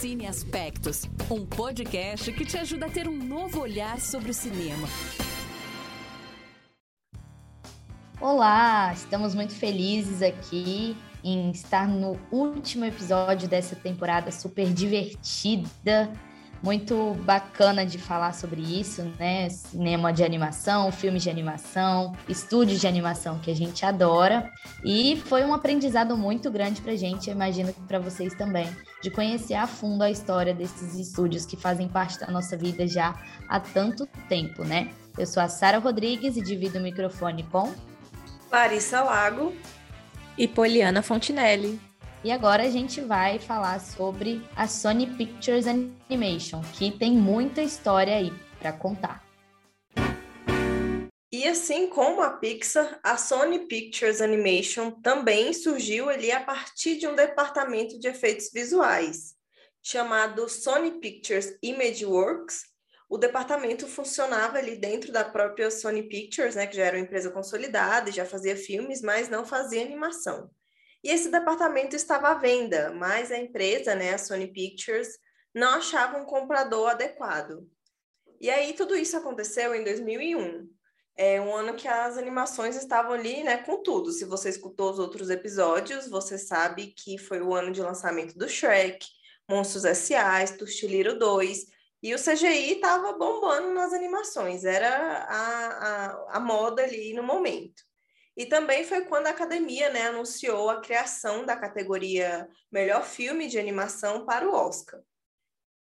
Cine Aspectos, um podcast que te ajuda a ter um novo olhar sobre o cinema. Olá, estamos muito felizes aqui em estar no último episódio dessa temporada super divertida muito bacana de falar sobre isso, né? Cinema de animação, filmes de animação, estúdios de animação que a gente adora. E foi um aprendizado muito grande pra gente, eu imagino que para vocês também, de conhecer a fundo a história desses estúdios que fazem parte da nossa vida já há tanto tempo, né? Eu sou a Sara Rodrigues e divido o microfone com Larissa Lago e Poliana Fontinelli. E agora a gente vai falar sobre a Sony Pictures Animation, que tem muita história aí para contar. E assim como a Pixar, a Sony Pictures Animation também surgiu ali a partir de um departamento de efeitos visuais, chamado Sony Pictures Imageworks. O departamento funcionava ali dentro da própria Sony Pictures, né, que já era uma empresa consolidada e já fazia filmes, mas não fazia animação. E esse departamento estava à venda, mas a empresa, né, a Sony Pictures, não achava um comprador adequado. E aí tudo isso aconteceu em 2001. É um ano que as animações estavam ali, né, com tudo. Se você escutou os outros episódios, você sabe que foi o ano de lançamento do Shrek, Monstros S.A., Stuxiliro 2, e o CGI estava bombando nas animações, era a, a, a moda ali no momento. E também foi quando a academia né, anunciou a criação da categoria Melhor Filme de Animação para o Oscar.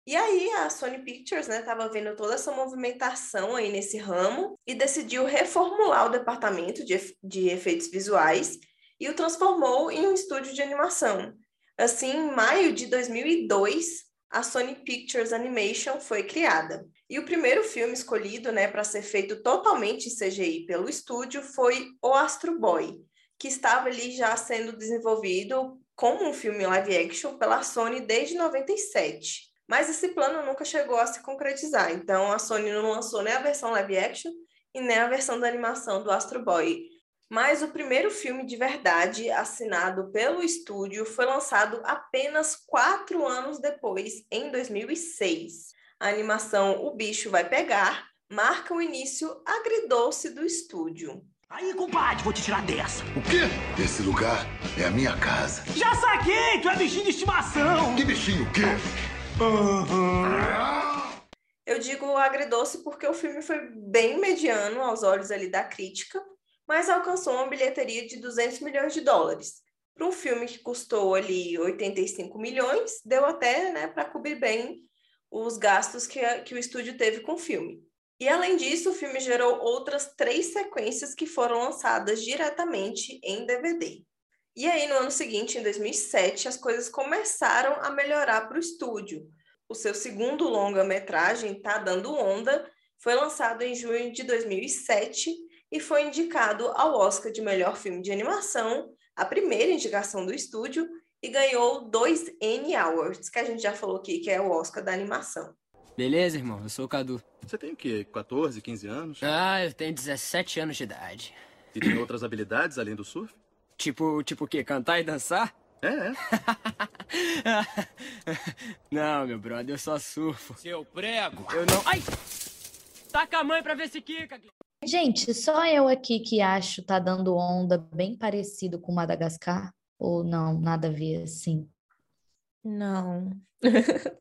E aí a Sony Pictures estava né, vendo toda essa movimentação aí nesse ramo e decidiu reformular o departamento de, de efeitos visuais e o transformou em um estúdio de animação. Assim, em maio de 2002, a Sony Pictures Animation foi criada. E o primeiro filme escolhido né, para ser feito totalmente em CGI pelo estúdio foi O Astro Boy, que estava ali já sendo desenvolvido como um filme live action pela Sony desde 97. Mas esse plano nunca chegou a se concretizar, então a Sony não lançou nem a versão live action e nem a versão da animação do Astro Boy, mas o primeiro filme de verdade assinado pelo estúdio foi lançado apenas quatro anos depois, em 2006. A animação O Bicho Vai Pegar marca o início agridoce do estúdio. Aí, compadre, vou te tirar dessa. O quê? Esse lugar é a minha casa. Já saquei, tu é bichinho de estimação. Que bichinho o quê? Eu digo agridoce porque o filme foi bem mediano aos olhos ali da crítica, mas alcançou uma bilheteria de 200 milhões de dólares. Para um filme que custou ali 85 milhões, deu até né, para cobrir bem os gastos que, a, que o estúdio teve com o filme. E além disso, o filme gerou outras três sequências que foram lançadas diretamente em DVD. E aí, no ano seguinte, em 2007, as coisas começaram a melhorar para o estúdio. O seu segundo longa-metragem, Tá Dando Onda, foi lançado em junho de 2007 e foi indicado ao Oscar de melhor filme de animação, a primeira indicação do estúdio, e ganhou dois N Awards, que a gente já falou aqui, que é o Oscar da animação. Beleza, irmão, eu sou o Cadu. Você tem o quê? 14, 15 anos? Ah, eu tenho 17 anos de idade. E tem outras habilidades além do surf? Tipo, tipo o quê? Cantar e dançar? É, é. não, meu brother, eu só surfo. Seu prego! Eu não. Ai! Taca a mãe pra ver se quica! Gente, só eu aqui que acho tá dando onda bem parecido com Madagascar? Ou não, nada a ver assim? Não.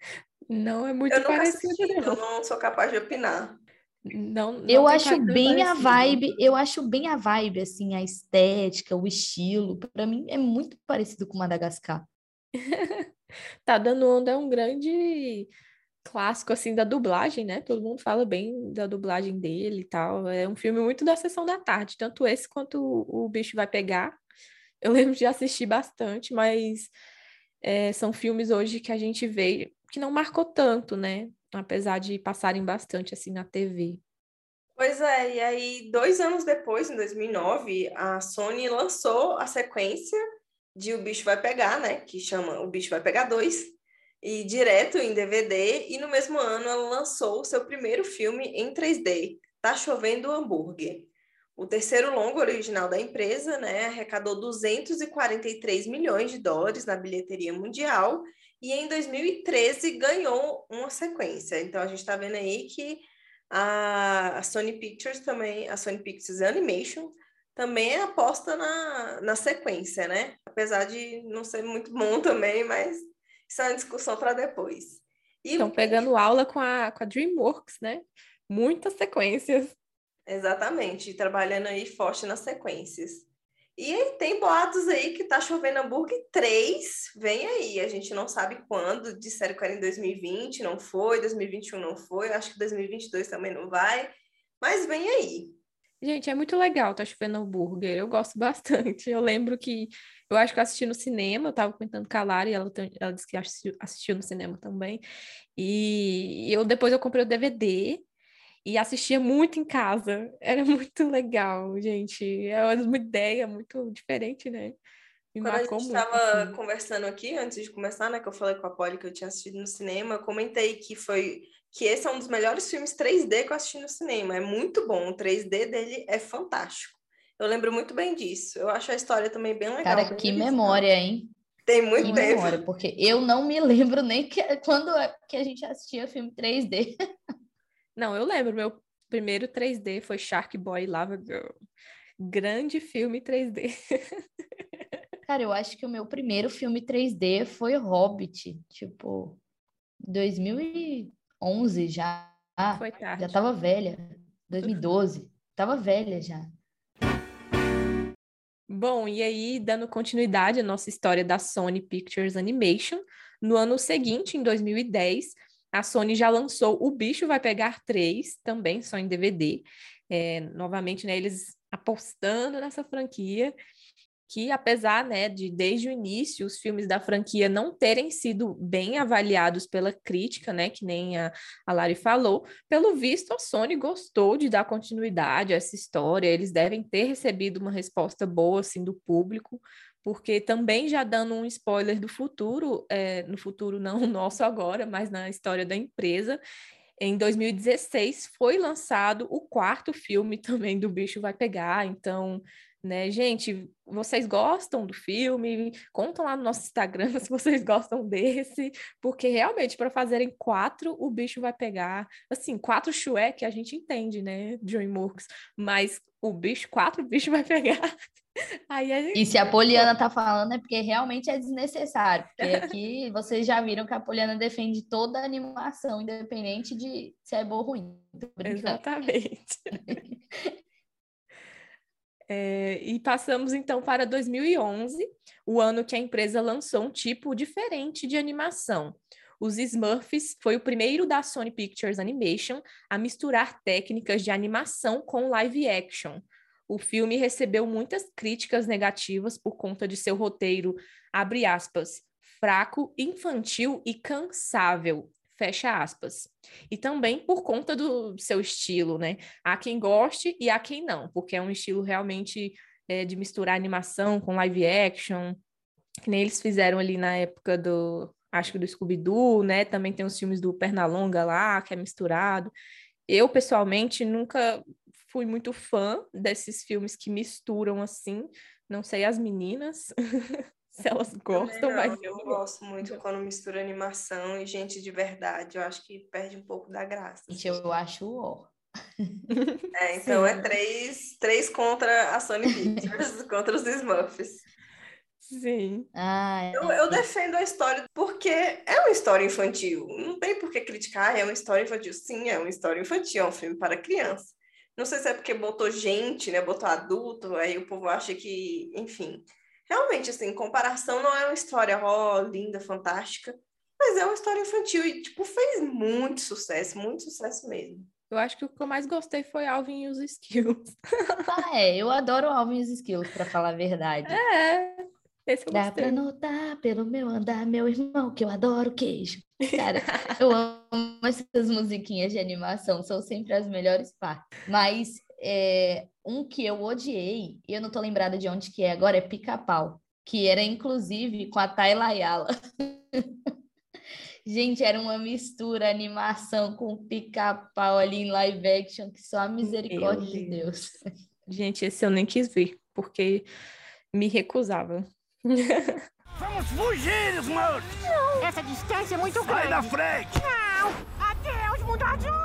não é muito eu parecido, assisti, não. Eu não sou capaz de opinar. Não, não eu acho bem a vibe, eu acho bem a vibe, assim, a estética, o estilo. Para mim é muito parecido com Madagascar. tá dando onda é um grande clássico assim da dublagem, né? Todo mundo fala bem da dublagem dele e tal. É um filme muito da sessão da tarde, tanto esse quanto o, bicho vai pegar. Eu lembro de assistir bastante, mas é, são filmes hoje que a gente vê que não marcou tanto, né? Apesar de passarem bastante assim na TV. Pois é, e aí dois anos depois, em 2009, a Sony lançou a sequência de O Bicho Vai Pegar, né? Que chama O Bicho Vai Pegar 2, e direto em DVD, e no mesmo ano ela lançou seu primeiro filme em 3D, Tá Chovendo Hambúrguer. o terceiro longo original da empresa, né, arrecadou 243 milhões de dólares na bilheteria mundial e em 2013 ganhou uma sequência. Então a gente está vendo aí que a, Sony Pictures também, a Sony Pictures Animation também aposta na, na sequência, né? Apesar de não ser muito bom também, mas isso é uma discussão para depois. Estão pegando aula com a, com a DreamWorks, né? Muitas sequências. Exatamente, trabalhando aí forte nas sequências. E tem boatos aí que tá chovendo hambúrguer 3, vem aí, a gente não sabe quando, disseram que era em 2020, não foi, 2021 não foi, acho que 2022 também não vai, mas vem aí. Gente, é muito legal tá chovendo hambúrguer, eu gosto bastante. Eu lembro que eu acho que eu assisti no cinema, eu tava comentando com a Lara e ela, ela disse que assistiu, assistiu no cinema também. E eu depois eu comprei o DVD e assistia muito em casa. Era muito legal, gente. É uma ideia muito diferente, né? Me Quando a gente estava assim. conversando aqui, antes de começar, né, que eu falei com a Polly que eu tinha assistido no cinema, eu comentei que foi que esse é um dos melhores filmes 3D que eu assisti no cinema. É muito bom, o 3D dele é fantástico. Eu lembro muito bem disso. Eu acho a história também bem legal. Cara, bem que memória, hein? Tem muito que tempo. memória, porque eu não me lembro nem que, quando é que a gente assistia filme 3D. Não, eu lembro, meu primeiro 3D foi Shark Boy Lava Girl. Grande filme 3D. Cara, eu acho que o meu primeiro filme 3D foi Hobbit, tipo, 2011 já. Foi tarde. Já tava velha. 2012. Tava velha já. Bom, e aí, dando continuidade à nossa história da Sony Pictures Animation, no ano seguinte, em 2010, a Sony já lançou O Bicho Vai Pegar 3, também só em DVD. É, novamente, né, eles apostando nessa franquia, que apesar né, de desde o início os filmes da franquia não terem sido bem avaliados pela crítica, né, que nem a, a Lari falou, pelo visto a Sony gostou de dar continuidade a essa história, eles devem ter recebido uma resposta boa assim do público, porque também já dando um spoiler do futuro, é, no futuro não nosso agora, mas na história da empresa, em 2016 foi lançado o quarto filme também do Bicho Vai Pegar, então né? Gente, vocês gostam do filme? Contam lá no nosso Instagram se vocês gostam desse, porque realmente para fazerem quatro o bicho vai pegar. Assim, quatro Shrek a gente entende, né, DreamWorks, mas o bicho, quatro bicho vai pegar. Aí gente... E se a Poliana tá falando é porque realmente é desnecessário, porque aqui vocês já viram que a Poliana defende toda a animação, independente de se é boa ou ruim. Exatamente. É, e passamos então para 2011, o ano que a empresa lançou um tipo diferente de animação. Os Smurfs foi o primeiro da Sony Pictures Animation a misturar técnicas de animação com live action. O filme recebeu muitas críticas negativas por conta de seu roteiro, abre aspas, fraco, infantil e cansável, fecha aspas. E também por conta do seu estilo, né? Há quem goste e há quem não, porque é um estilo realmente é, de misturar animação com live action, que nem eles fizeram ali na época do, acho que do Scooby-Doo, né? Também tem os filmes do Pernalonga lá, que é misturado. Eu, pessoalmente, nunca fui muito fã desses filmes que misturam assim, não sei as meninas, se elas gostam, não, mas eu não gosto muito quando mistura animação e gente de verdade. Eu acho que perde um pouco da graça. Gente, eu acho ó. É, então Sim. é três, três contra a Sony Pictures, contra os Smurfs. Sim. Ah, eu, eu, defendo a história porque é uma história infantil. Não tem por que criticar, é uma história infantil. Sim, é uma história infantil, é um filme para criança. Não sei se é porque botou gente, né? Botou adulto, aí o povo acha que, enfim realmente, assim, comparação não é uma história, ó, oh, linda, fantástica, mas é uma história infantil e, tipo, fez muito sucesso, muito sucesso mesmo. Eu acho que o que eu mais gostei foi Alvin e os Skills. ah, é, eu adoro Alvin e os Skills, para falar a verdade. É, esse eu Dá pra notar pelo meu andar, meu irmão, que eu adoro queijo. Cara, eu amo essas musiquinhas de animação, são sempre as melhores partes. Mas é, um que eu odiei, e eu não tô lembrada de onde que é agora, é Pica-Pau, que era inclusive com a Tayla Ayala. Gente, era uma mistura animação com pica-pau ali em live action, que só a misericórdia de Deus. Gente, esse eu nem quis ver, porque me recusava. Vamos fugir! Não, essa distância é muito grande. Sai da frente! Não, adeus, mundo azul!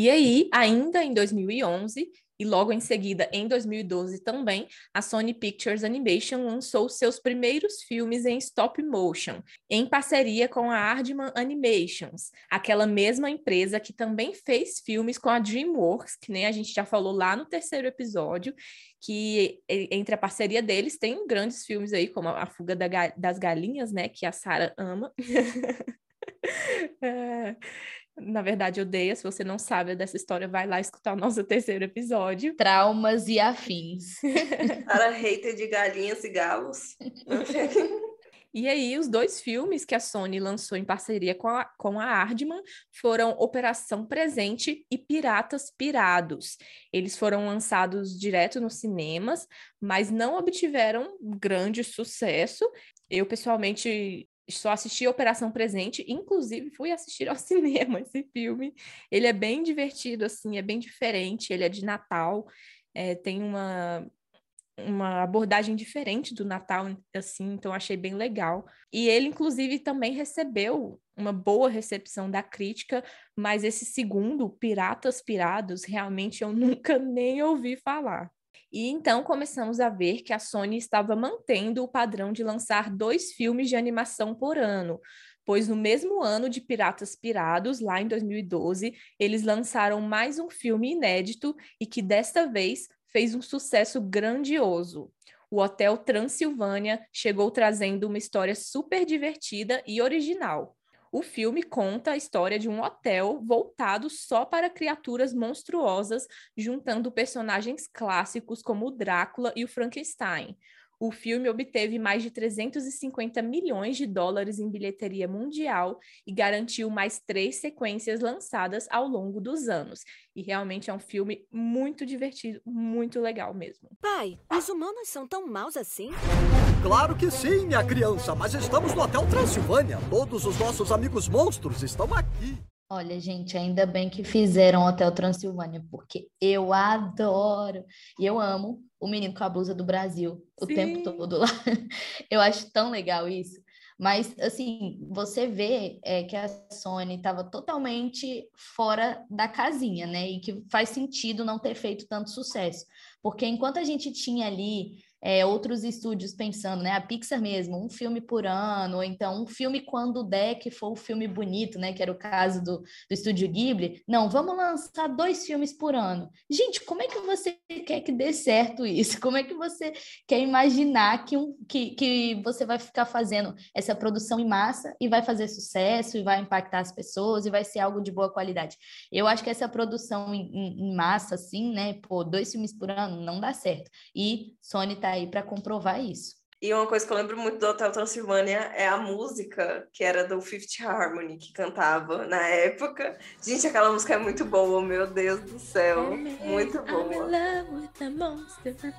E aí, ainda em 2011, e logo em seguida, em 2012 também, a Sony Pictures Animation lançou seus primeiros filmes em stop motion, em parceria com a Aardman Animations, aquela mesma empresa que também fez filmes com a DreamWorks, que nem a gente já falou lá no terceiro episódio, que entre a parceria deles tem grandes filmes aí, como A Fuga das Galinhas, né, que a Sara ama. Na verdade, odeia. Se você não sabe dessa história, vai lá escutar o nosso terceiro episódio. Traumas e afins. Para hater de galinhas e galos. E aí, os dois filmes que a Sony lançou em parceria com a, com a Aardman foram Operação Presente e Piratas Pirados. Eles foram lançados direto nos cinemas, mas não obtiveram grande sucesso. Eu, pessoalmente, só assisti Operação Presente, inclusive fui assistir ao cinema esse filme. Ele é bem divertido, assim, é bem diferente, ele é de Natal, é, tem uma, uma abordagem diferente do Natal, assim, então achei bem legal. E ele, inclusive, também recebeu uma boa recepção da crítica, mas esse segundo, Piratas Pirados, realmente eu nunca nem ouvi falar. E então começamos a ver que a Sony estava mantendo o padrão de lançar dois filmes de animação por ano, pois no mesmo ano de Piratas Pirados, lá em 2012, eles lançaram mais um filme inédito e que desta vez fez um sucesso grandioso. O Hotel Transilvânia chegou trazendo uma história super divertida e original. O filme conta a história de um hotel voltado só para criaturas monstruosas, juntando personagens clássicos como o Drácula e o Frankenstein. O filme obteve mais de 350 milhões de dólares em bilheteria mundial e garantiu mais três sequências lançadas ao longo dos anos. E realmente é um filme muito divertido, muito legal mesmo. Pai, os humanos são tão maus assim? Claro que sim, minha criança, mas estamos no Hotel Transilvânia. Todos os nossos amigos monstros estão aqui. Olha, gente, ainda bem que fizeram Hotel Transilvânia, porque eu adoro e eu amo o menino com a blusa do Brasil o Sim. tempo todo lá. Eu acho tão legal isso. Mas, assim, você vê é, que a Sony estava totalmente fora da casinha, né? E que faz sentido não ter feito tanto sucesso. Porque enquanto a gente tinha ali é, outros estúdios pensando, né? A Pixar mesmo, um filme por ano, ou então um filme quando der que for um filme bonito, né? Que era o caso do, do estúdio Ghibli. Não, vamos lançar dois filmes por ano. Gente, como é que você quer que dê certo isso? Como é que você quer imaginar que, um, que, que você vai ficar fazendo essa produção em massa e vai fazer sucesso e vai impactar as pessoas e vai ser algo de boa qualidade? Eu acho que essa produção em, em, em massa, assim, né? Pô, dois filmes por ano, não dá certo. E Sony tá aí para comprovar isso. E uma coisa que eu lembro muito do Hotel Transilvânia é a música que era do Fifth Harmony, que cantava na época. Gente, aquela música é muito boa, meu Deus do céu. Muito boa.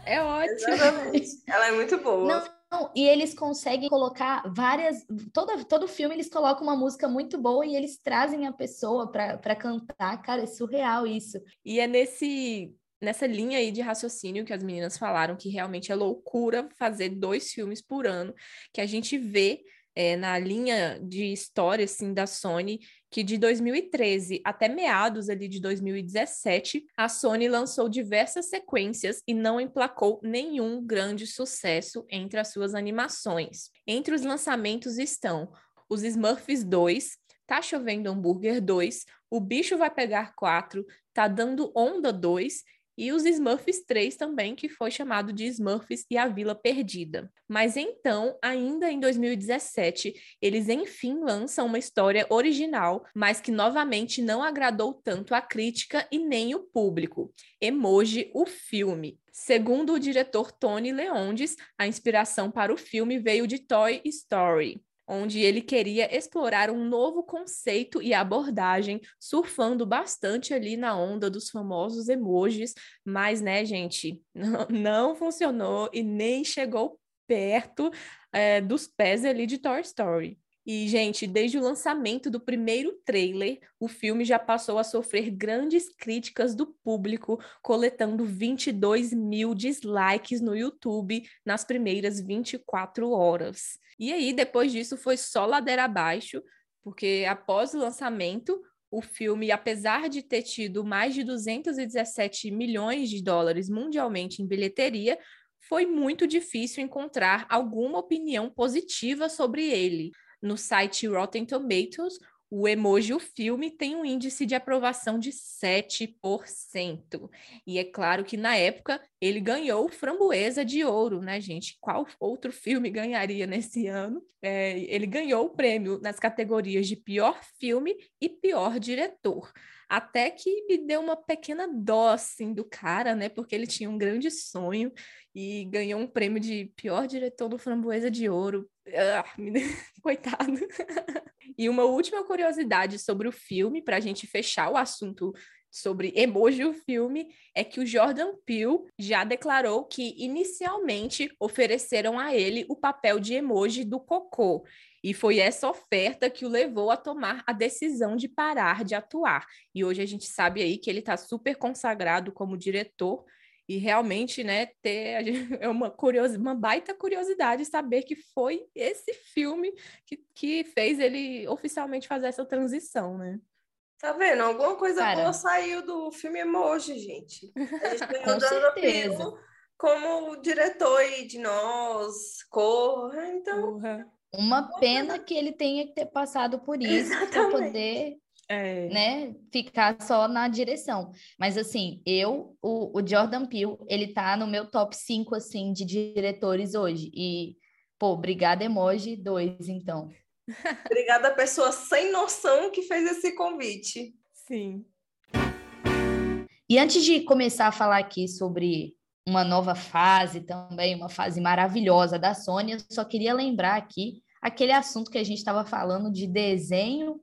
É ótimo. Exatamente. Ela é muito boa. Não. Não, e eles conseguem colocar várias. Todo, todo filme eles colocam uma música muito boa e eles trazem a pessoa para cantar. Cara, é surreal isso. E é nesse nessa linha aí de raciocínio que as meninas falaram, que realmente é loucura fazer dois filmes por ano, que a gente vê é, na linha de história assim, da Sony, que de 2013 até meados ali de 2017, a Sony lançou diversas sequências e não emplacou nenhum grande sucesso entre as suas animações. Entre os lançamentos estão os Smurfs 2, Tá Chovendo Hambúrguer 2, O Bicho Vai Pegar 4, Tá Dando Onda 2 e os Smurfs 3 também, que foi chamado de Smurfs e a Vila Perdida. Mas então, ainda em 2017, eles enfim lançam uma história original, mas que novamente não agradou tanto a crítica e nem o público. Emoji, o filme. Segundo o diretor Tony Leondes, a inspiração para o filme veio de Toy Story onde ele queria explorar um novo conceito e abordagem, surfando bastante ali na onda dos famosos emojis, mas, né, gente, não, funcionou e nem chegou perto é, dos pés ali de Toy Story. E, gente, desde o lançamento do primeiro trailer, o filme já passou a sofrer grandes críticas do público, coletando 22 mil dislikes no YouTube nas primeiras 24 horas. E aí, depois disso, foi só ladeira abaixo, porque após o lançamento, o filme, apesar de ter tido mais de 217 milhões de dólares mundialmente em bilheteria, foi muito difícil encontrar alguma opinião positiva sobre ele no site Rotten Tomatoes, o emoji o filme tem um índice de aprovação de 7%. E é claro que na época ele ganhou framboesa de ouro, né, gente? Qual outro filme ganharia nesse ano? É, ele ganhou o prêmio nas categorias de pior filme e pior diretor. Até que me deu uma pequena dó, assim, do cara, né? Porque ele tinha um grande sonho e ganhou um prêmio de pior diretor do Framboesa de Ouro. Ah, coitado. e uma última curiosidade sobre o filme, para a gente fechar o assunto sobre emoji o filme, é que o Jordan Peele já declarou que inicialmente ofereceram a ele o papel de emoji do cocô. E foi essa oferta que o levou a tomar a decisão de parar de atuar. E hoje a gente sabe aí que ele está super consagrado como diretor e realmente, né, ter é uma curiosidade, uma baita curiosidade saber que foi esse filme que, que fez ele oficialmente fazer essa transição, né? Tá vendo? Alguma coisa Cara, boa saiu do filme Emoji, gente. A gente ganhou Com certeza. como diretor de nós, Corra, então... Uhum. Uma pena que ele tenha que ter passado por isso para poder é. né, ficar só na direção. Mas assim, eu, o, o Jordan Peele, ele tá no meu top 5 assim de diretores hoje. E pô, obrigada emoji 2 então. Obrigada pessoa sem noção que fez esse convite. Sim. E antes de começar a falar aqui sobre uma nova fase também, uma fase maravilhosa da Sony, eu só queria lembrar aqui aquele assunto que a gente estava falando de desenho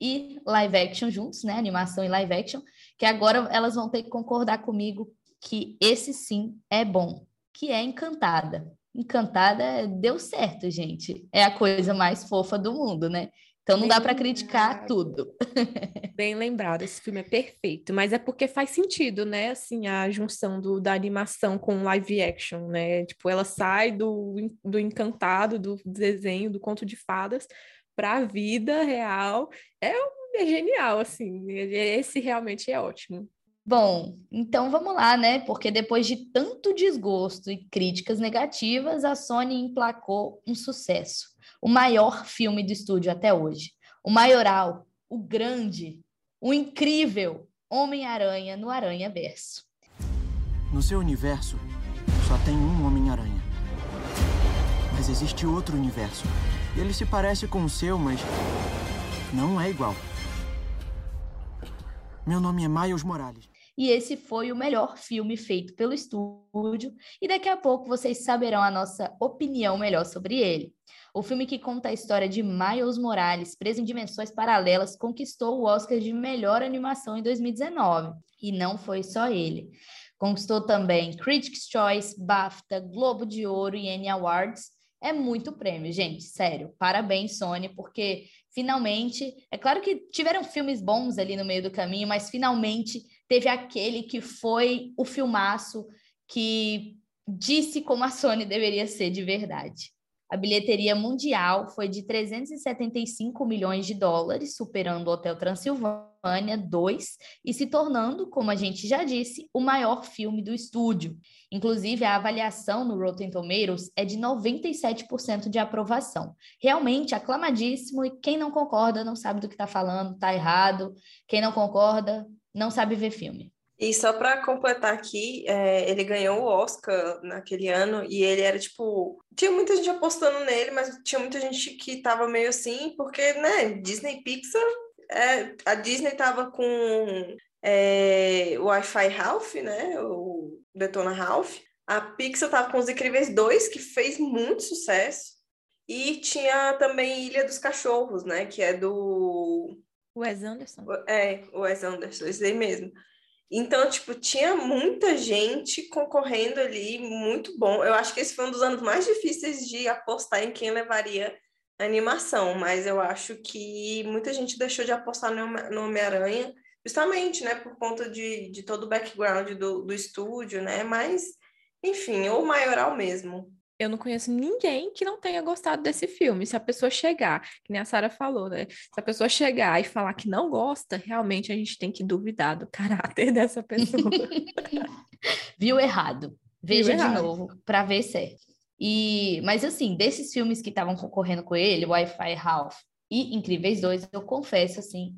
e live action juntos, né? Animação e live action, que agora elas vão ter que concordar comigo que esse sim é bom, que é Encantada. Encantada deu certo, gente. É a coisa mais fofa do mundo, né? Então não Bem dá para criticar tudo. Bem lembrado, esse filme é perfeito, mas é porque faz sentido, né? Assim, a junção do, da animação com live action, né? Tipo, ela sai do, do encantado, do desenho, do conto de fadas, para a vida real é, é genial, assim. Esse realmente é ótimo. Bom, então vamos lá, né? Porque depois de tanto desgosto e críticas negativas, a Sony emplacou um sucesso. O maior filme do estúdio até hoje. O maioral, o grande, o incrível Homem-Aranha no Aranha Verso. No seu universo, só tem um Homem-Aranha. Mas existe outro universo ele se parece com o seu, mas não é igual. Meu nome é Miles Morales. E esse foi o melhor filme feito pelo estúdio, e daqui a pouco vocês saberão a nossa opinião melhor sobre ele. O filme que conta a história de Miles Morales, preso em dimensões paralelas, conquistou o Oscar de melhor animação em 2019. E não foi só ele. Conquistou também Critics' Choice, BAFTA, Globo de Ouro e Annie Awards, é muito prêmio, gente, sério. Parabéns, Sony, porque finalmente, é claro que tiveram filmes bons ali no meio do caminho, mas finalmente teve aquele que foi o filmaço que disse como a Sony deveria ser de verdade. A bilheteria mundial foi de 375 milhões de dólares, superando o Hotel Transilvânia 2 e se tornando, como a gente já disse, o maior filme do estúdio. Inclusive, a avaliação no Rotten Tomatoes é de 97% de aprovação. Realmente aclamadíssimo e quem não concorda não sabe do que está falando, está errado. Quem não concorda não sabe ver filme. E só para completar aqui, é, ele ganhou o Oscar naquele ano e ele era tipo. Tinha muita gente apostando nele, mas tinha muita gente que tava meio assim, porque, né, Disney Pixar. É, a Disney tava com é, o Wi-Fi Ralph, né? O Detona Ralph. A Pixar tava com Os Incríveis 2, que fez muito sucesso. E tinha também Ilha dos Cachorros, né? Que é do. Wes Anderson. É, Wes Anderson, esse aí mesmo. Então, tipo, tinha muita gente concorrendo ali, muito bom. Eu acho que esse foi um dos anos mais difíceis de apostar em quem levaria animação, mas eu acho que muita gente deixou de apostar no Homem-Aranha justamente, né, por conta de, de todo o background do, do estúdio, né, mas, enfim, ou maioral mesmo. Eu não conheço ninguém que não tenha gostado desse filme. Se a pessoa chegar, que nem a Sara falou, né? Se a pessoa chegar e falar que não gosta, realmente a gente tem que duvidar do caráter dessa pessoa. Viu errado. Veja Viu de errado. novo para ver certo. E, mas assim, desses filmes que estavam concorrendo com ele, Wi-Fi Ralph e Incríveis 2, eu confesso assim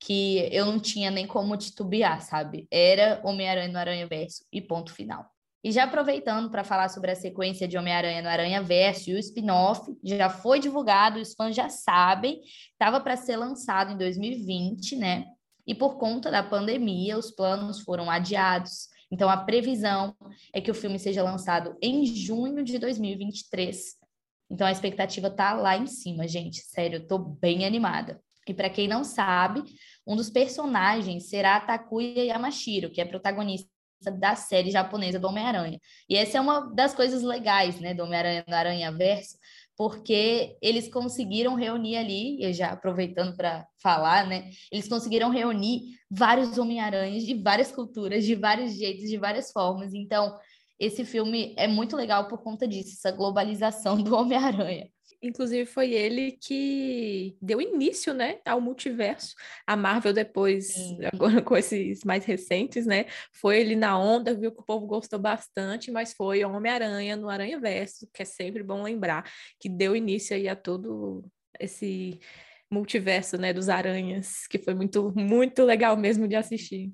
que eu não tinha nem como titubear, sabe? Era Homem-Aranha no Aranha Verso e ponto final. E já aproveitando para falar sobre a sequência de Homem-Aranha no Aranha Verso e o spin-off, já foi divulgado, os fãs já sabem, estava para ser lançado em 2020, né? E por conta da pandemia, os planos foram adiados. Então a previsão é que o filme seja lançado em junho de 2023. Então a expectativa tá lá em cima, gente. Sério, eu tô bem animada. E para quem não sabe, um dos personagens será Takuya Yamashiro, que é protagonista da série japonesa do Homem-Aranha. E essa é uma das coisas legais, né, do Homem-Aranha no Aranha Verso, porque eles conseguiram reunir ali, e já aproveitando para falar, né, eles conseguiram reunir vários Homem-Aranhas de várias culturas, de vários jeitos, de várias formas. Então, esse filme é muito legal por conta disso, essa globalização do Homem-Aranha. Inclusive, foi ele que deu início, né, ao multiverso. A Marvel, depois, Sim. agora com esses mais recentes, né, foi ele na onda, viu que o povo gostou bastante, mas foi Homem-Aranha no Aranha Verso, que é sempre bom lembrar, que deu início aí a todo esse multiverso, né, dos aranhas, que foi muito, muito legal mesmo de assistir.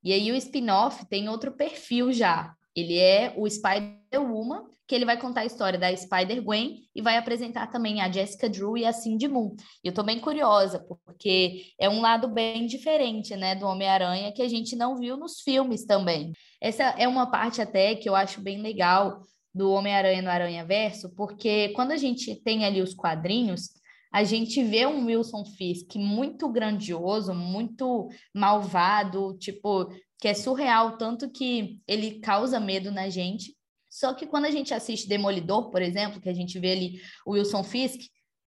E aí o spin-off tem outro perfil já. Ele é o Spider-Woman, que ele vai contar a história da Spider-Gwen e vai apresentar também a Jessica Drew e a Cindy Moon. E eu tô bem curiosa, porque é um lado bem diferente, né, do Homem-Aranha que a gente não viu nos filmes também. Essa é uma parte até que eu acho bem legal do Homem-Aranha no Aranha Verso, porque quando a gente tem ali os quadrinhos, a gente vê um Wilson Fisk muito grandioso, muito malvado, tipo, que é surreal, tanto que ele causa medo na gente. Só que quando a gente assiste Demolidor, por exemplo, que a gente vê ali o Wilson Fisk,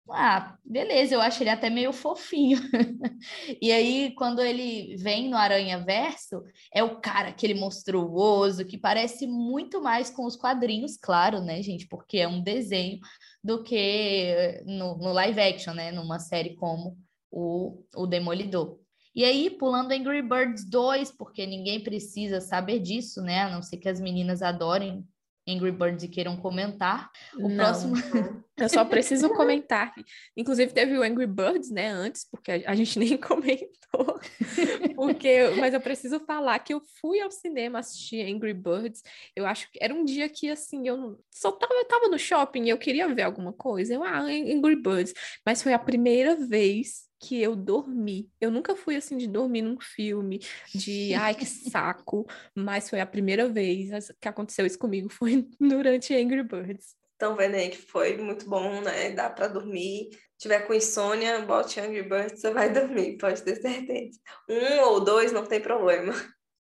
ah, beleza, eu acho ele até meio fofinho. e aí, quando ele vem no Aranha Verso, é o cara, aquele monstruoso, que parece muito mais com os quadrinhos, claro, né, gente? Porque é um desenho do que no, no live action, né? Numa série como o, o Demolidor. E aí, pulando Angry Birds 2, porque ninguém precisa saber disso, né? A não ser que as meninas adorem Angry Birds e queiram comentar. O Não, próximo. Eu só preciso comentar. Inclusive, teve o Angry Birds, né, antes, porque a gente nem comentou. Porque, mas eu preciso falar que eu fui ao cinema assistir Angry Birds. Eu acho que era um dia que, assim, eu só tava, eu tava no shopping e eu queria ver alguma coisa. Eu, ah, Angry Birds. Mas foi a primeira vez que eu dormi. Eu nunca fui assim de dormir num filme, de ai que saco, mas foi a primeira vez que aconteceu isso comigo, foi durante Angry Birds. Então, vendo aí que foi muito bom, né? Dá para dormir. Se tiver com insônia, bote Angry Birds, você vai dormir, pode ter certeza. Um ou dois, não tem problema.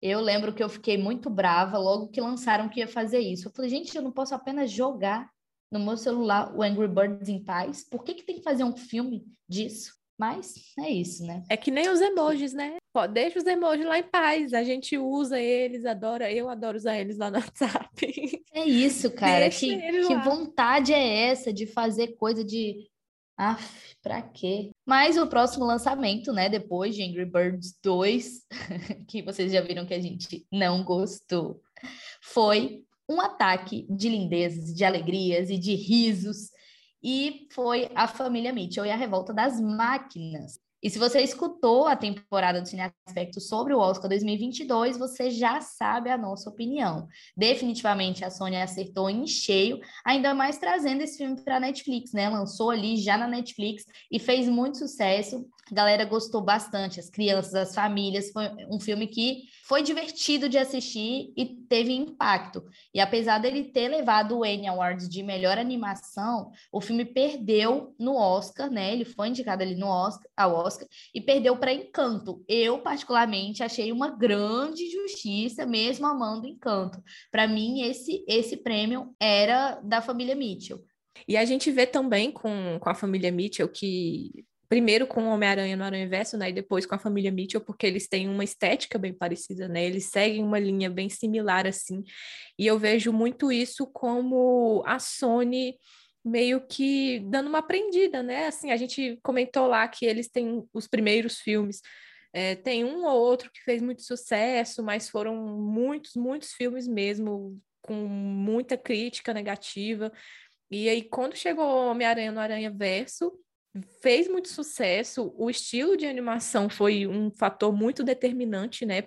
Eu lembro que eu fiquei muito brava logo que lançaram que ia fazer isso. Eu falei, gente, eu não posso apenas jogar no meu celular o Angry Birds em paz? Por que, que tem que fazer um filme disso? Mas é isso, né? É que nem os emojis, né? Deixa os emojis lá em paz. A gente usa eles, adora. Eu adoro usar eles lá no WhatsApp. É isso, cara. que, que vontade é essa de fazer coisa de. Aff, pra quê? Mas o próximo lançamento, né? Depois de Angry Birds 2, que vocês já viram que a gente não gostou, foi um ataque de lindezas, de alegrias e de risos e foi a família Mitchell e a revolta das máquinas. E se você escutou a temporada do Cine Aspecto sobre o Oscar 2022, você já sabe a nossa opinião. Definitivamente a Sony acertou em cheio, ainda mais trazendo esse filme para a Netflix, né? Lançou ali já na Netflix e fez muito sucesso. A galera gostou bastante, as crianças, as famílias. Foi um filme que foi divertido de assistir e teve impacto. E apesar dele ter levado o Emmy Awards de melhor animação, o filme perdeu no Oscar, né? Ele foi indicado ali no Oscar, ao Oscar e perdeu para Encanto. Eu particularmente achei uma grande justiça, mesmo amando Encanto. Para mim esse esse prêmio era da família Mitchell. E a gente vê também com, com a família Mitchell que primeiro com o Homem-Aranha no Aranha Verso, né, e depois com a família Mitchell, porque eles têm uma estética bem parecida, né, eles seguem uma linha bem similar, assim, e eu vejo muito isso como a Sony meio que dando uma aprendida, né, assim, a gente comentou lá que eles têm os primeiros filmes, é, tem um ou outro que fez muito sucesso, mas foram muitos, muitos filmes mesmo, com muita crítica negativa, e aí quando chegou Homem-Aranha no Aranha Verso, fez muito sucesso, o estilo de animação foi um fator muito determinante, né,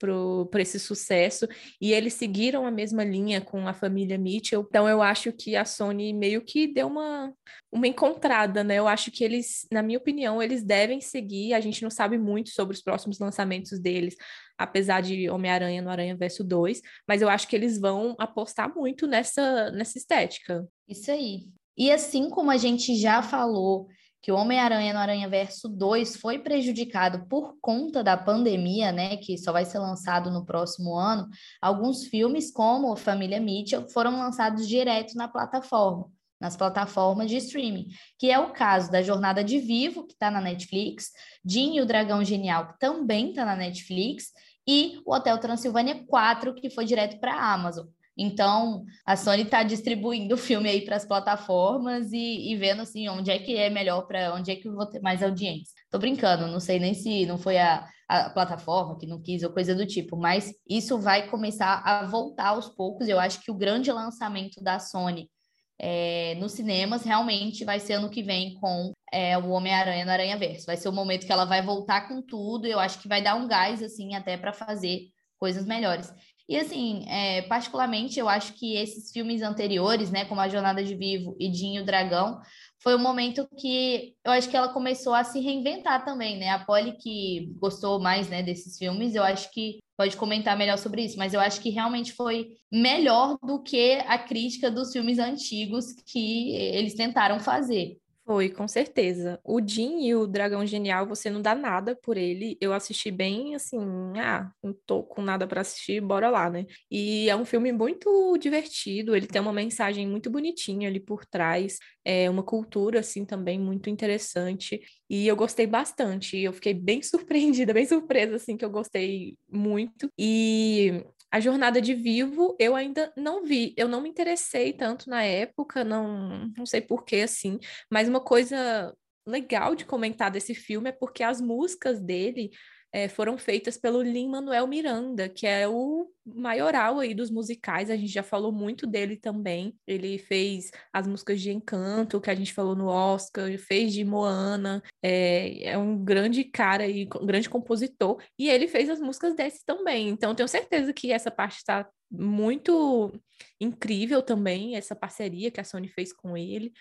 para esse sucesso, e eles seguiram a mesma linha com a família Mitchell, então eu acho que a Sony meio que deu uma, uma encontrada, né? Eu acho que eles, na minha opinião, eles devem seguir, a gente não sabe muito sobre os próximos lançamentos deles, apesar de Homem-Aranha no Aranha Verso 2, mas eu acho que eles vão apostar muito nessa, nessa estética. Isso aí. E assim como a gente já falou que o Homem-Aranha no Aranha Verso 2 foi prejudicado por conta da pandemia, né, que só vai ser lançado no próximo ano, alguns filmes, como Família Mitchell, foram lançados direto na plataforma, nas plataformas de streaming, que é o caso da Jornada de Vivo, que está na Netflix, Jim e o Dragão Genial, que também está na Netflix, e o Hotel Transilvânia 4, que foi direto para a Amazon. Então, a Sony está distribuindo o filme aí para as plataformas e, e, vendo assim onde é que é melhor para onde é que eu vou ter mais audiência. Tô brincando, não sei nem se não foi a, a plataforma que não quis ou coisa do tipo, mas isso vai começar a voltar aos poucos. Eu acho que o grande lançamento da Sony é, nos cinemas realmente vai ser ano que vem com é, o Homem-Aranha no Aranha Verso. Vai ser o momento que ela vai voltar com tudo. Eu acho que vai dar um gás assim até para fazer coisas melhores. E assim, é, particularmente, eu acho que esses filmes anteriores, né, como A Jornada de Vivo e Dinho Dragão, foi um momento que eu acho que ela começou a se reinventar também, né? A Polly que gostou mais, né, desses filmes, eu acho que pode comentar melhor sobre isso, mas eu acho que realmente foi melhor do que a crítica dos filmes antigos que eles tentaram fazer. Foi, com certeza. O Jin e o Dragão Genial, você não dá nada por ele. Eu assisti bem assim, ah, não tô com nada para assistir, bora lá, né? E é um filme muito divertido, ele tem uma mensagem muito bonitinha ali por trás, é uma cultura assim também muito interessante. E eu gostei bastante. Eu fiquei bem surpreendida, bem surpresa assim que eu gostei muito. E a jornada de vivo eu ainda não vi, eu não me interessei tanto na época, não, não sei porquê assim, mas uma coisa legal de comentar desse filme é porque as músicas dele é, foram feitas pelo Lin-Manuel Miranda, que é o maioral aí dos musicais, a gente já falou muito dele também. Ele fez as músicas de Encanto, que a gente falou no Oscar, fez de Moana, é, é um grande cara e um grande compositor, e ele fez as músicas desse também. Então, tenho certeza que essa parte está muito incrível também, essa parceria que a Sony fez com ele.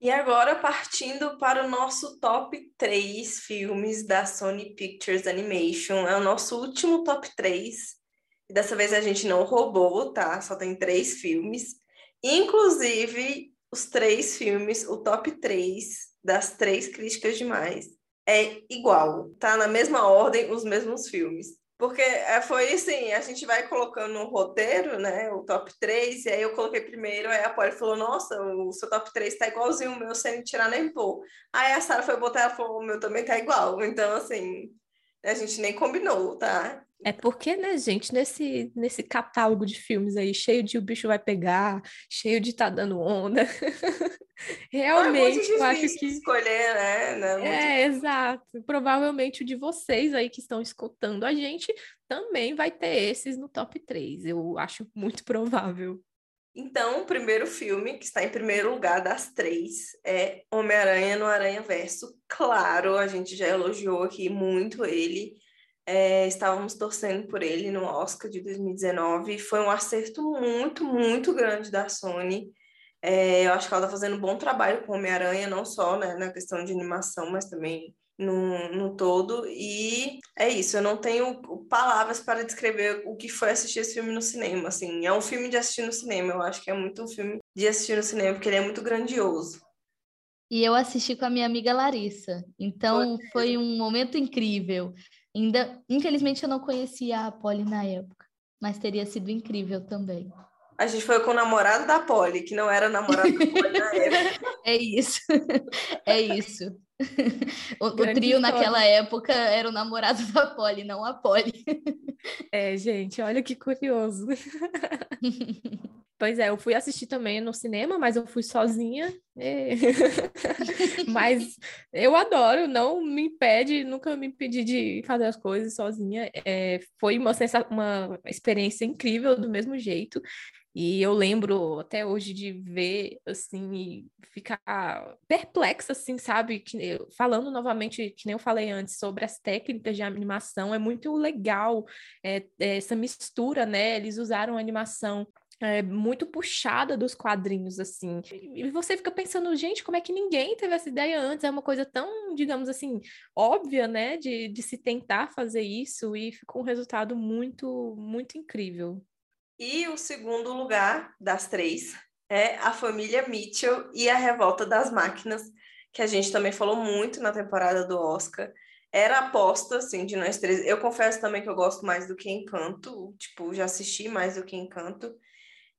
E agora, partindo para o nosso top 3 filmes da Sony Pictures Animation. É o nosso último top 3. E dessa vez a gente não roubou, tá? Só tem três filmes. Inclusive, os três filmes, o top 3 das três críticas demais, é igual. Tá na mesma ordem, os mesmos filmes. Porque é, foi assim, a gente vai colocando no roteiro, né, o top 3, e aí eu coloquei primeiro, aí a Polly falou, nossa, o seu top 3 tá igualzinho o meu, sem tirar nem pôr. Aí a Sara foi botar, ela falou, o meu também tá igual. Então, assim, a gente nem combinou, tá? É porque, né, gente, nesse, nesse catálogo de filmes aí, cheio de o bicho vai pegar, cheio de tá dando onda. Realmente, é eu acho que. escolher, né? É, é exato. Provavelmente o de vocês aí que estão escutando a gente também vai ter esses no top 3. Eu acho muito provável. Então, o primeiro filme, que está em primeiro lugar das três, é Homem-Aranha no Aranha Verso. Claro, a gente já elogiou aqui muito ele. É, estávamos torcendo por ele no Oscar de 2019. Foi um acerto muito, muito grande da Sony. É, eu acho que ela está fazendo um bom trabalho com Homem-Aranha, não só né, na questão de animação, mas também no, no todo. E é isso, eu não tenho palavras para descrever o que foi assistir esse filme no cinema. Assim, é um filme de assistir no cinema, eu acho que é muito um filme de assistir no cinema, porque ele é muito grandioso. E eu assisti com a minha amiga Larissa. Então foi, foi um momento incrível. Ainda, infelizmente, eu não conhecia a Polly na época, mas teria sido incrível também. A gente foi com o namorado da Polly, que não era namorado da Polly na época. É isso. É isso. O, o trio naquela época era o namorado da Polly, não a Polly. É, gente, olha que curioso. Pois é, eu fui assistir também no cinema, mas eu fui sozinha. E... mas eu adoro, não me impede, nunca me impedi de fazer as coisas sozinha. É, foi uma, uma experiência incrível do mesmo jeito. E eu lembro até hoje de ver, assim, e ficar perplexa, assim, sabe? Que, falando novamente, que nem eu falei antes, sobre as técnicas de animação, é muito legal é, essa mistura, né? Eles usaram animação é, muito puxada dos quadrinhos, assim. E você fica pensando, gente, como é que ninguém teve essa ideia antes? É uma coisa tão, digamos assim, óbvia, né, de, de se tentar fazer isso e ficou um resultado muito, muito incrível. E o segundo lugar das três é a família Mitchell e a Revolta das Máquinas, que a gente também falou muito na temporada do Oscar. Era aposta, assim, de nós três. Eu confesso também que eu gosto mais do que Encanto, tipo, já assisti mais do que Encanto.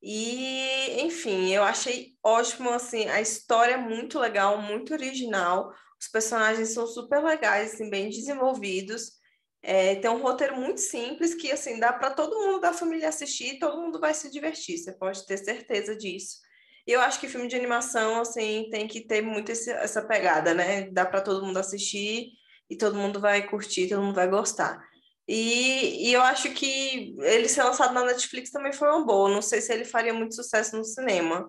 E, enfim, eu achei ótimo, assim, a história é muito legal, muito original, os personagens são super legais, assim, bem desenvolvidos. É, tem um roteiro muito simples que, assim, dá para todo mundo da família assistir, todo mundo vai se divertir, você pode ter certeza disso. E eu acho que filme de animação, assim, tem que ter muito esse, essa pegada, né? Dá para todo mundo assistir e todo mundo vai curtir, todo mundo vai gostar. E, e, eu acho que ele ser lançado na Netflix também foi uma boa. Não sei se ele faria muito sucesso no cinema.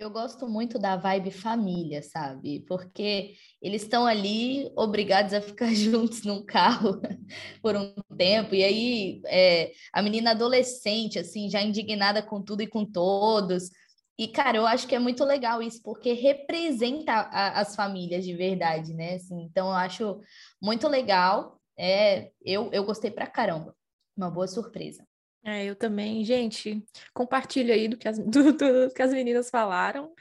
Eu gosto muito da vibe família, sabe? Porque eles estão ali obrigados a ficar juntos num carro por um tempo. E aí é, a menina adolescente, assim, já indignada com tudo e com todos. E, cara, eu acho que é muito legal isso, porque representa a, as famílias de verdade, né? Assim, então, eu acho muito legal. É, eu, eu gostei pra caramba. Uma boa surpresa. É, eu também, gente, compartilho aí do que as, do, do que as meninas falaram.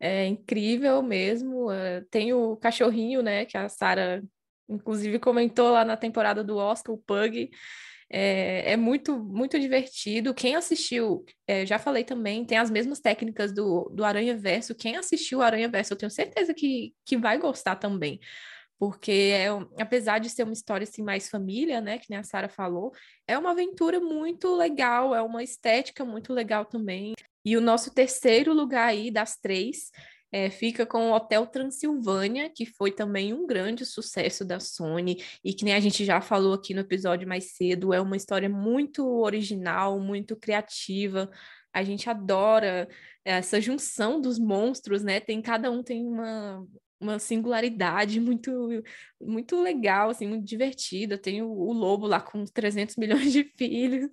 É incrível mesmo. É, tem o cachorrinho, né, que a Sara, inclusive, comentou lá na temporada do Oscar, o Pug. É, é muito, muito divertido. Quem assistiu, é, já falei também, tem as mesmas técnicas do, do Aranha Verso. Quem assistiu o Aranha Verso, eu tenho certeza que, que vai gostar também porque é, apesar de ser uma história assim mais família, né, que nem a Sara falou, é uma aventura muito legal, é uma estética muito legal também. E o nosso terceiro lugar aí das três é, fica com o Hotel Transilvânia, que foi também um grande sucesso da Sony e que nem a gente já falou aqui no episódio mais cedo, é uma história muito original, muito criativa. A gente adora essa junção dos monstros, né? Tem cada um tem uma, uma singularidade muito muito legal, assim, muito divertida. Tem o, o, lobo lá com 300 milhões de filhos,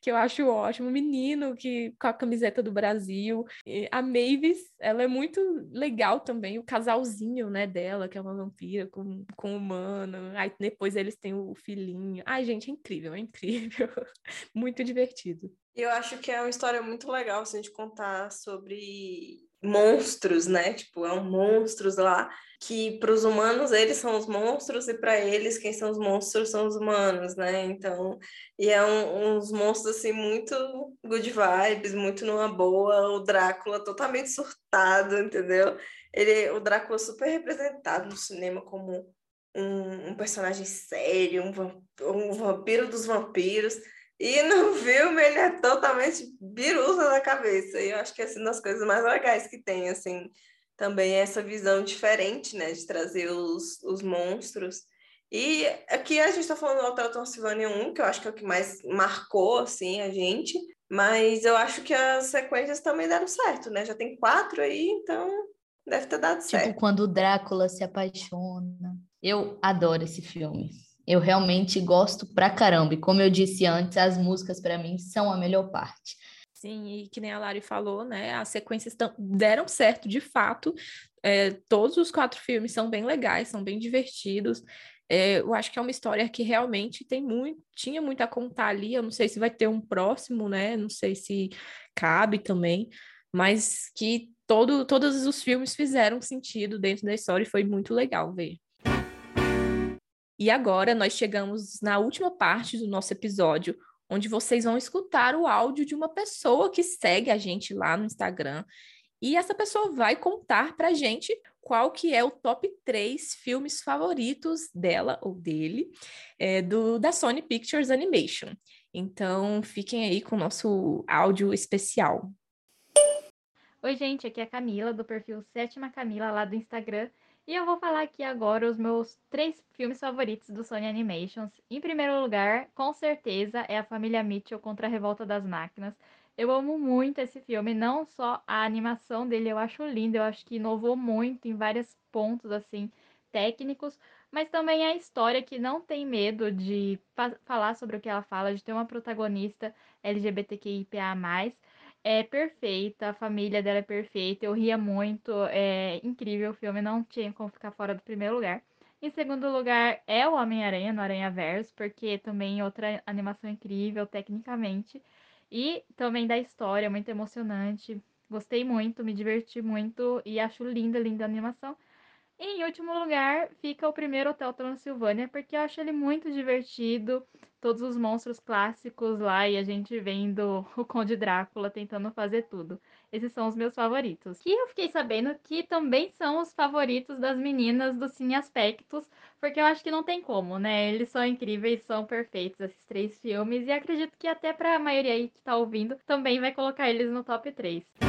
que eu acho ótimo. O menino que com a camiseta do Brasil. E a Mavis, ela é muito legal também. O casalzinho, né, dela, que é uma vampira com, com um humano. Aí depois eles têm o filhinho. Ai, gente, é incrível, é incrível. muito divertido. Eu acho que é uma história muito legal, assim, de contar sobre monstros, né? Tipo, é um monstros lá que para os humanos eles são os monstros e para eles quem são os monstros são os humanos, né? Então, e é um, uns monstros assim muito good vibes, muito numa boa, o Drácula totalmente surtado, entendeu? Ele, o Drácula super representado no cinema como um, um personagem sério, um, um vampiro dos vampiros. E no filme ele é totalmente birusa da cabeça. E eu acho que é assim, uma das coisas mais legais que tem, assim, também é essa visão diferente, né, de trazer os, os monstros. E aqui a gente está falando do Hotel Transilvânia 1, que eu acho que é o que mais marcou, assim, a gente. Mas eu acho que as sequências também deram certo, né? Já tem quatro aí, então deve ter dado tipo, certo. Tipo, quando o Drácula se apaixona. Eu adoro esse filme. Eu realmente gosto pra caramba. E como eu disse antes, as músicas para mim são a melhor parte. Sim, e que nem a Lari falou, né? As sequências deram certo de fato. É, todos os quatro filmes são bem legais, são bem divertidos. É, eu acho que é uma história que realmente tem muito, tinha muito a contar ali. Eu não sei se vai ter um próximo, né? Não sei se cabe também, mas que todo, todos os filmes fizeram sentido dentro da história e foi muito legal ver. E agora nós chegamos na última parte do nosso episódio, onde vocês vão escutar o áudio de uma pessoa que segue a gente lá no Instagram. E essa pessoa vai contar pra gente qual que é o top 3 filmes favoritos dela ou dele, é, do, da Sony Pictures Animation. Então, fiquem aí com o nosso áudio especial. Oi, gente, aqui é a Camila, do perfil Sétima Camila, lá do Instagram. E eu vou falar aqui agora os meus três filmes favoritos do Sony Animations. Em primeiro lugar, com certeza, é A Família Mitchell contra a Revolta das Máquinas. Eu amo muito esse filme, não só a animação dele, eu acho lindo, eu acho que inovou muito em vários pontos, assim, técnicos, mas também a história que não tem medo de falar sobre o que ela fala, de ter uma protagonista LGBTQIA+, é perfeita, a família dela é perfeita, eu ria muito, é incrível o filme, não tinha como ficar fora do primeiro lugar. Em segundo lugar é o Homem-Aranha no Aranha Verso, porque também outra animação incrível tecnicamente. E também da história, muito emocionante. Gostei muito, me diverti muito e acho linda, linda a animação. E em último lugar, fica o primeiro Hotel Transilvânia, porque eu acho ele muito divertido. Todos os monstros clássicos lá e a gente vendo o Conde Drácula tentando fazer tudo. Esses são os meus favoritos. E eu fiquei sabendo que também são os favoritos das meninas do Cine Aspectos, porque eu acho que não tem como, né? Eles são incríveis, são perfeitos esses três filmes e acredito que até para a maioria aí que tá ouvindo também vai colocar eles no top 3.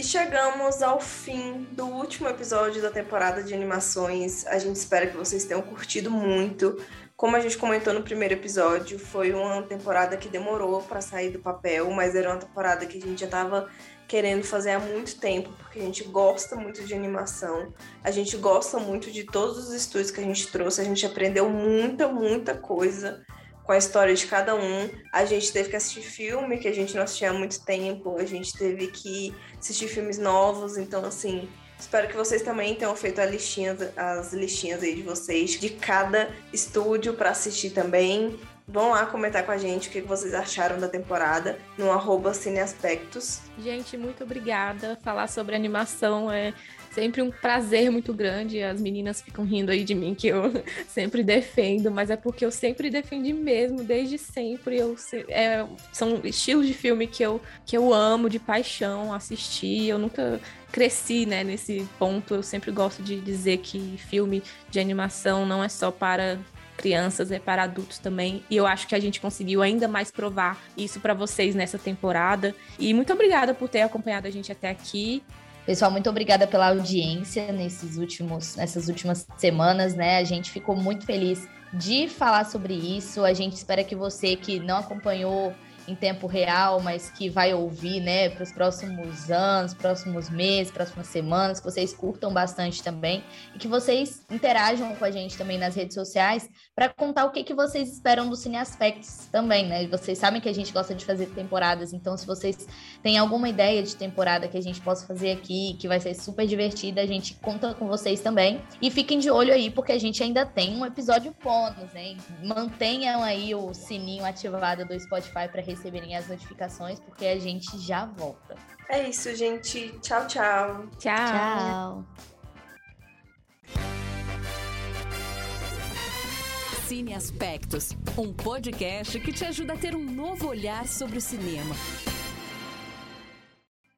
E chegamos ao fim do último episódio da temporada de animações. A gente espera que vocês tenham curtido muito. Como a gente comentou no primeiro episódio, foi uma temporada que demorou para sair do papel, mas era uma temporada que a gente já estava querendo fazer há muito tempo, porque a gente gosta muito de animação, a gente gosta muito de todos os estúdios que a gente trouxe, a gente aprendeu muita, muita coisa com a história de cada um. A gente teve que assistir filme que a gente não assistia há muito tempo, a gente teve que assistir filmes novos, então assim, espero que vocês também tenham feito listinha, as listinhas aí de vocês de cada estúdio para assistir também. Vão lá comentar com a gente o que vocês acharam da temporada no arroba Cineaspectos. Gente, muito obrigada. Falar sobre animação é sempre um prazer muito grande. As meninas ficam rindo aí de mim que eu sempre defendo, mas é porque eu sempre defendi mesmo, desde sempre. Eu, é, são estilos de filme que eu, que eu amo de paixão assistir. Eu nunca cresci né, nesse ponto. Eu sempre gosto de dizer que filme de animação não é só para crianças, é para adultos também. E eu acho que a gente conseguiu ainda mais provar isso para vocês nessa temporada. E muito obrigada por ter acompanhado a gente até aqui. Pessoal, muito obrigada pela audiência nesses últimos, nessas últimas semanas, né? A gente ficou muito feliz de falar sobre isso. A gente espera que você que não acompanhou em tempo real, mas que vai ouvir, né, para os próximos anos, próximos meses, próximas semanas, que vocês curtam bastante também e que vocês interajam com a gente também nas redes sociais para contar o que, que vocês esperam do Cine Aspects também, né? Vocês sabem que a gente gosta de fazer temporadas, então se vocês têm alguma ideia de temporada que a gente possa fazer aqui, que vai ser super divertida, a gente conta com vocês também. E fiquem de olho aí, porque a gente ainda tem um episódio bônus, né? Mantenham aí o sininho ativado do Spotify para receber receberem as notificações, porque a gente já volta. É isso, gente. Tchau, tchau. Tchau. Tchau. Cine Aspectos, um podcast que te ajuda a ter um novo olhar sobre o cinema.